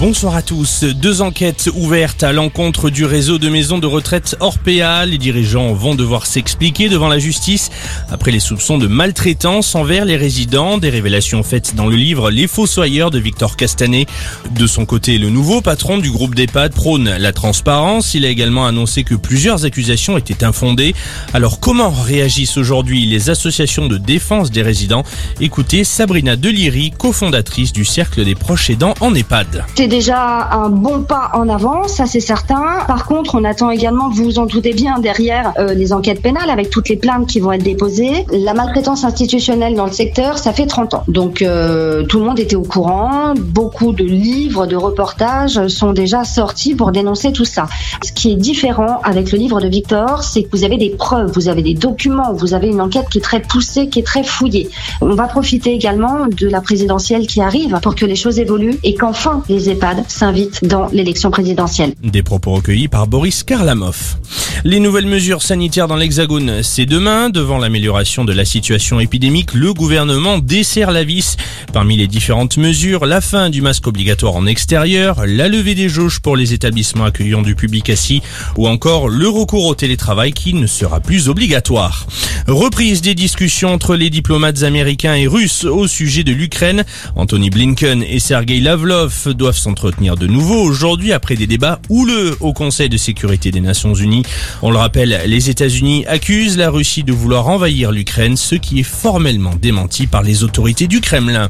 Bonsoir à tous. Deux enquêtes ouvertes à l'encontre du réseau de maisons de retraite Orpea. Les dirigeants vont devoir s'expliquer devant la justice après les soupçons de maltraitance envers les résidents. Des révélations faites dans le livre Les Fossoyeurs de Victor Castanet. De son côté, le nouveau patron du groupe d'EHPAD prône la transparence. Il a également annoncé que plusieurs accusations étaient infondées. Alors comment réagissent aujourd'hui les associations de défense des résidents? Écoutez Sabrina Deliri, cofondatrice du Cercle des proches aidants en EHPAD déjà un bon pas en avant, ça c'est certain. Par contre, on attend également, vous vous en doutez bien, derrière euh, les enquêtes pénales avec toutes les plaintes qui vont être déposées. La maltraitance institutionnelle dans le secteur, ça fait 30 ans. Donc euh, tout le monde était au courant. Beaucoup de livres, de reportages sont déjà sortis pour dénoncer tout ça. Ce qui est différent avec le livre de Victor, c'est que vous avez des preuves, vous avez des documents, vous avez une enquête qui est très poussée, qui est très fouillée. On va profiter également de la présidentielle qui arrive pour que les choses évoluent et qu'enfin les s'invite dans l'élection présidentielle. Des propos recueillis par Boris Karlamov. Les nouvelles mesures sanitaires dans l'Hexagone, c'est demain. Devant l'amélioration de la situation épidémique, le gouvernement dessert la vis. Parmi les différentes mesures, la fin du masque obligatoire en extérieur, la levée des jauges pour les établissements accueillant du public assis, ou encore le recours au télétravail qui ne sera plus obligatoire. Reprise des discussions entre les diplomates américains et russes au sujet de l'Ukraine. Anthony Blinken et Sergei Lavlov doivent de nouveau aujourd'hui après des débats houleux au Conseil de sécurité des Nations Unies. On le rappelle, les États-Unis accusent la Russie de vouloir envahir l'Ukraine, ce qui est formellement démenti par les autorités du Kremlin.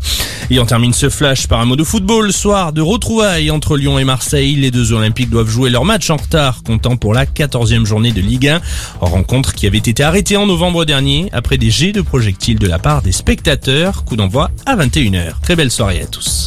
Et on termine ce flash par un mot de football. Soir de retrouvailles entre Lyon et Marseille. Les deux Olympiques doivent jouer leur match en retard, comptant pour la 14e journée de Ligue 1. Rencontre qui avait été arrêtée en novembre dernier après des jets de projectiles de la part des spectateurs. Coup d'envoi à 21h. Très belle soirée à tous.